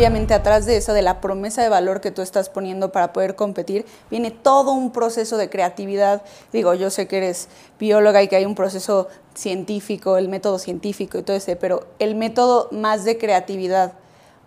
obviamente atrás de eso, de la promesa de valor que tú estás poniendo para poder competir, viene todo un proceso de creatividad. Digo, yo sé que eres bióloga y que hay un proceso científico, el método científico y todo ese, pero el método más de creatividad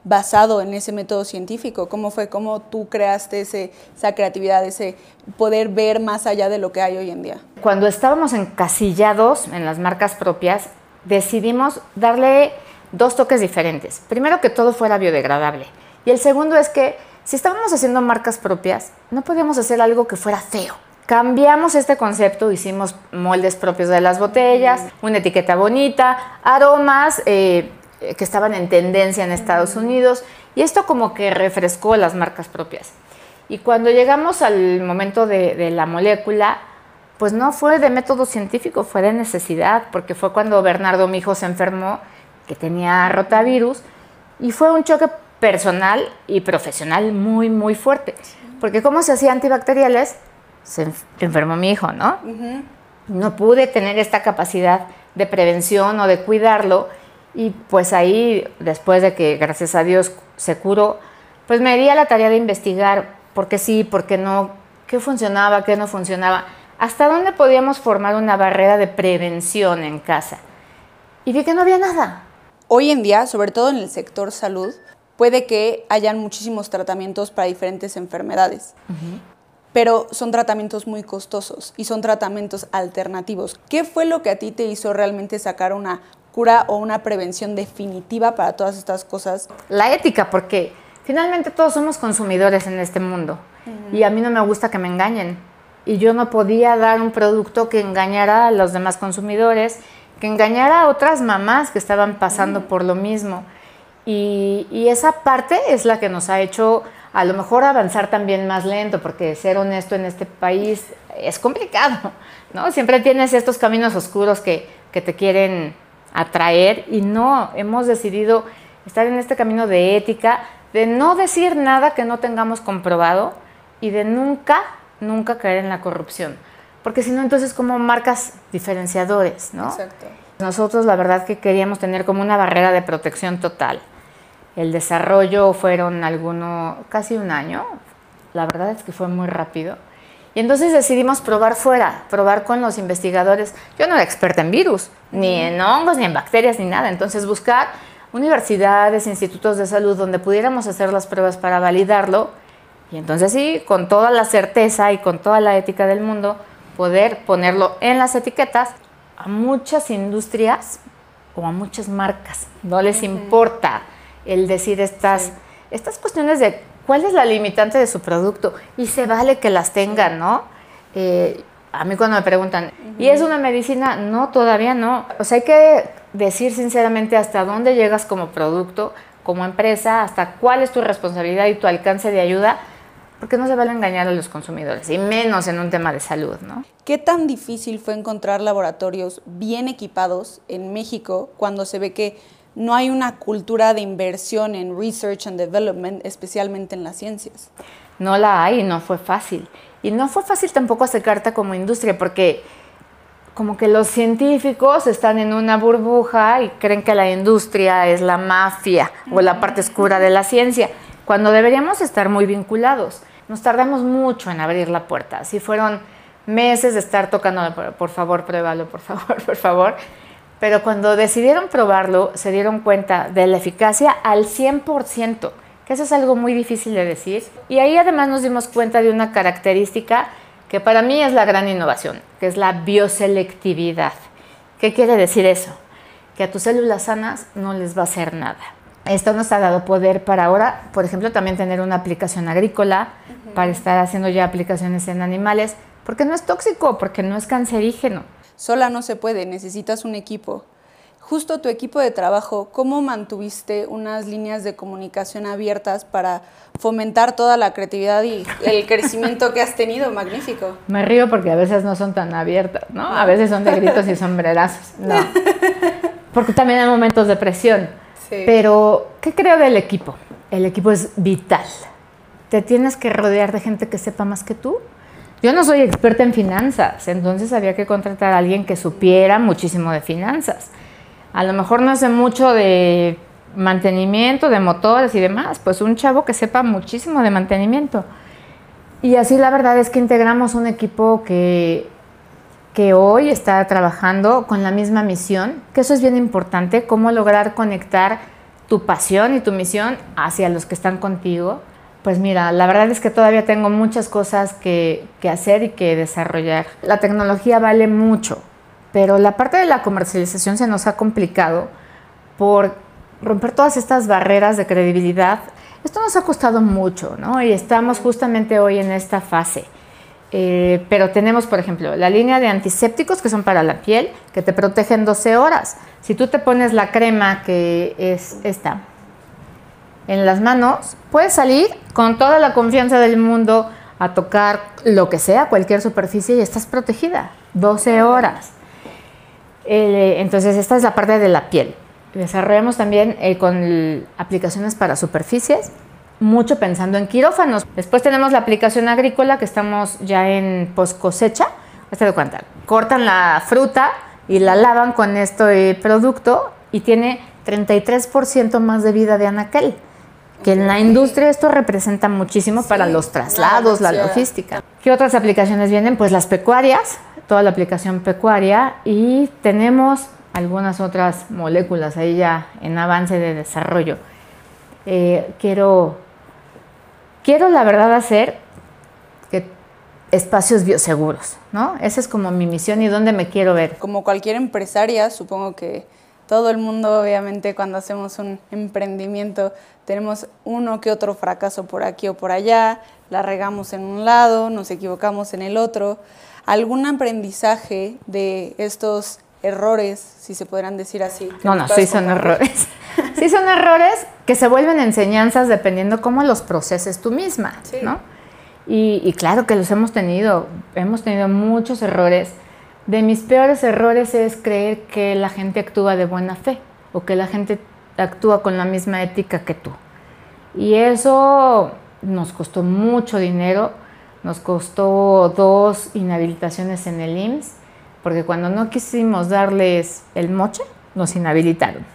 basado en ese método científico? ¿Cómo fue? ¿Cómo tú creaste ese, esa creatividad, ese poder ver más allá de lo que hay hoy en día? Cuando estábamos encasillados en las marcas propias, decidimos darle dos toques diferentes. Primero que todo fuera biodegradable. Y el segundo es que si estábamos haciendo marcas propias, no podíamos hacer algo que fuera feo. Cambiamos este concepto, hicimos moldes propios de las botellas, una etiqueta bonita, aromas, eh, eh, que estaban en tendencia en Estados Unidos y esto como que refrescó las marcas propias. Y cuando llegamos al momento de, la molécula, pues no fue de método científico, fue de necesidad, porque fue cuando Bernardo Mijo se enfermó, que tenía rotavirus, y fue un choque personal y profesional muy, muy fuerte. Porque como se hacía antibacteriales, se enfermó mi hijo, ¿no? No pude tener esta capacidad de prevención o de cuidarlo y pues ahí, después de que gracias a Dios se curó, pues me di a la tarea de investigar por qué sí, por qué no, qué funcionaba, qué no funcionaba, hasta dónde podíamos formar una barrera de prevención en casa. Y vi que no había nada. Hoy en día, sobre todo en el sector salud, puede que hayan muchísimos tratamientos para diferentes enfermedades. Pero son tratamientos muy costosos y son tratamientos alternativos. ¿Qué fue lo que a ti te hizo realmente sacar una cura o una prevención definitiva para todas estas cosas? La ética, porque finalmente todos somos consumidores en este mundo y a mí no me gusta que me engañen. Y yo no podía dar un producto que engañara a los demás consumidores, que engañara a otras mamás que estaban pasando por lo mismo. Y, y, esa parte es la que nos ha hecho a lo mejor avanzar también más lento, porque ser honesto en este país es complicado, ¿no? Siempre tienes estos caminos oscuros que, que te quieren atraer y no, hemos decidido estar en este camino de ética, de no decir nada que no tengamos comprobado y de nunca, nunca caer en la corrupción. Porque si no, entonces como marcas diferenciadores, ¿no? Exacto. Nosotros la verdad que queríamos tener como una barrera de protección total. El desarrollo fueron alguno, casi un año. La verdad es que fue muy rápido. Y entonces decidimos probar fuera, probar con los investigadores. Yo no era experta en virus, ni en hongos, ni en bacterias, ni nada. Entonces buscar universidades, institutos de salud donde pudiéramos hacer las pruebas para validarlo. Y entonces sí, con toda la certeza y con toda la ética del mundo, poder ponerlo en las etiquetas a muchas industrias o a muchas marcas. No les importa el decir estas, estas cuestiones de cuál es la limitante de su producto y se vale que las tengan, ¿no? Eh, a mí cuando me preguntan, ¿y es una medicina? No, todavía no. O sea, hay que decir sinceramente hasta dónde llegas como producto, como empresa, hasta cuál es tu responsabilidad y tu alcance de ayuda, porque no se vale engañar a los consumidores, y menos en un tema de salud, ¿no? ¿Qué tan difícil fue encontrar laboratorios bien equipados en México cuando se ve que no hay una cultura de inversión en research and development, especialmente en las ciencias. No la hay, no fue fácil. Y no fue fácil tampoco acercarte como industria, porque como que los científicos están en una burbuja y creen que la industria es la mafia o la parte oscura de la ciencia, cuando deberíamos estar muy vinculados. Nos tardamos mucho en abrir la puerta. Así fueron meses de estar tocando, por favor, pruébalo, por favor, por favor pero cuando decidieron probarlo se dieron cuenta de la eficacia al 100%, que eso es algo muy difícil de decir. Y ahí además nos dimos cuenta de una característica que para mí es la gran innovación, que es la bioselectividad. ¿Qué quiere decir eso? Que a tus células sanas no les va a hacer nada. Esto nos ha dado poder para ahora, por ejemplo, también tener una aplicación agrícola, para estar haciendo ya aplicaciones en animales, porque no es tóxico, porque no es cancerígeno. Sola no se puede, necesitas un equipo. Justo tu equipo de trabajo, ¿cómo mantuviste unas líneas de comunicación abiertas para fomentar toda la creatividad y el crecimiento que has tenido? Magnífico. Me río porque a veces no son tan abiertas, ¿no? A veces son de gritos y sombrerazos. No. Porque también hay momentos de presión. Pero, ¿qué creo del equipo? El equipo es vital. Te tienes que rodear de gente que sepa más que tú yo no soy experta en finanzas, entonces había que contratar a alguien que supiera muchísimo de finanzas. A lo mejor no sé mucho de mantenimiento de motores y demás, pues un chavo que sepa muchísimo de mantenimiento. Y así la verdad es que integramos un equipo que, que hoy está trabajando con la misma misión, que eso es bien importante, cómo lograr conectar tu pasión y tu misión hacia los que están contigo. Pues mira, la verdad es que todavía tengo muchas cosas que, hacer y que desarrollar. La tecnología vale mucho, pero la parte de la comercialización se nos ha complicado por romper todas estas barreras de credibilidad. Esto nos ha costado mucho, ¿no? Y estamos justamente hoy en esta fase. Eh, pero tenemos, por ejemplo, la línea de antisépticos que son para la piel, que te protegen 12 horas. Si tú te pones la crema que es esta en las manos, puedes salir con toda la confianza del mundo a tocar lo que sea, cualquier superficie y estás protegida 12 horas. Eh, entonces, esta es la parte de la piel. Desarrollamos también eh, con aplicaciones para superficies, mucho pensando en quirófanos. Después tenemos la aplicación agrícola que estamos ya en post cosecha. Hasta de cuenta, cortan la fruta y la lavan con este producto y tiene 33% más de vida de anaquel. Que en la industria esto representa muchísimo para los traslados, la logística. ¿Qué otras aplicaciones vienen? Pues las pecuarias, toda la aplicación pecuaria y tenemos algunas otras moléculas ahí ya en avance de desarrollo. Eh, quiero, quiero la verdad hacer que espacios bioseguros, ¿no? Esa es como mi misión y dónde me quiero ver. Como cualquier empresaria, supongo que todo el mundo, obviamente, cuando hacemos un emprendimiento, tenemos uno que otro fracaso por aquí o por allá, la regamos en un lado, nos equivocamos en el otro. ¿Algún aprendizaje de estos errores, si se podrán decir así. No, no, sí son errores. Sí son errores que se vuelven enseñanzas dependiendo cómo los proceses tú misma, ¿no? Y, claro que los hemos tenido, hemos tenido muchos errores. De mis peores errores es creer que la gente actúa de buena fe o que la gente actúa con la misma ética que tú. Y eso nos costó mucho dinero, nos costó dos inhabilitaciones en el IMSS porque cuando no quisimos darles el moche, nos inhabilitaron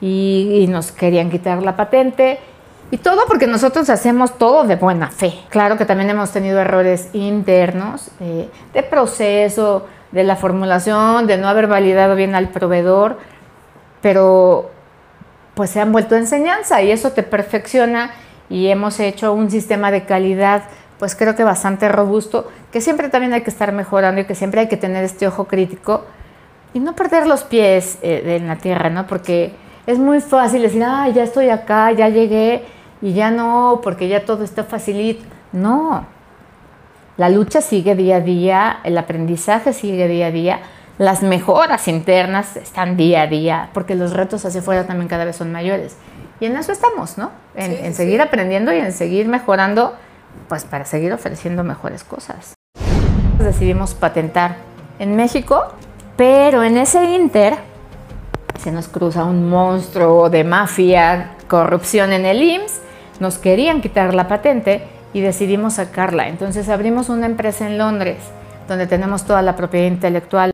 y, nos querían quitar la patente. Y todo porque nosotros hacemos todo de buena fe. Claro que también hemos tenido errores internos eh, de proceso, de la formulación, de no haber validado bien al proveedor, pero pues se han vuelto enseñanza y eso te perfecciona y hemos hecho un sistema de calidad pues creo que bastante robusto, que siempre también hay que estar mejorando y que siempre hay que tener este ojo crítico y no perder los pies eh, en la tierra, ¿no? Porque es muy fácil decir, ah, ya estoy acá, ya llegué y ya no, porque ya todo está facilito. No, la lucha sigue día a día, el aprendizaje sigue día a día, las mejoras internas están día a día, porque los retos hacia afuera también cada vez son mayores. Y en eso estamos, ¿no? En, seguir aprendiendo y en seguir mejorando pues para seguir ofreciendo mejores cosas. Decidimos patentar en México, pero en ese inter se nos cruza un monstruo de mafia, corrupción en el IMSS, nos querían quitar la patente y decidimos sacarla. Entonces abrimos una empresa en Londres donde tenemos toda la propiedad intelectual.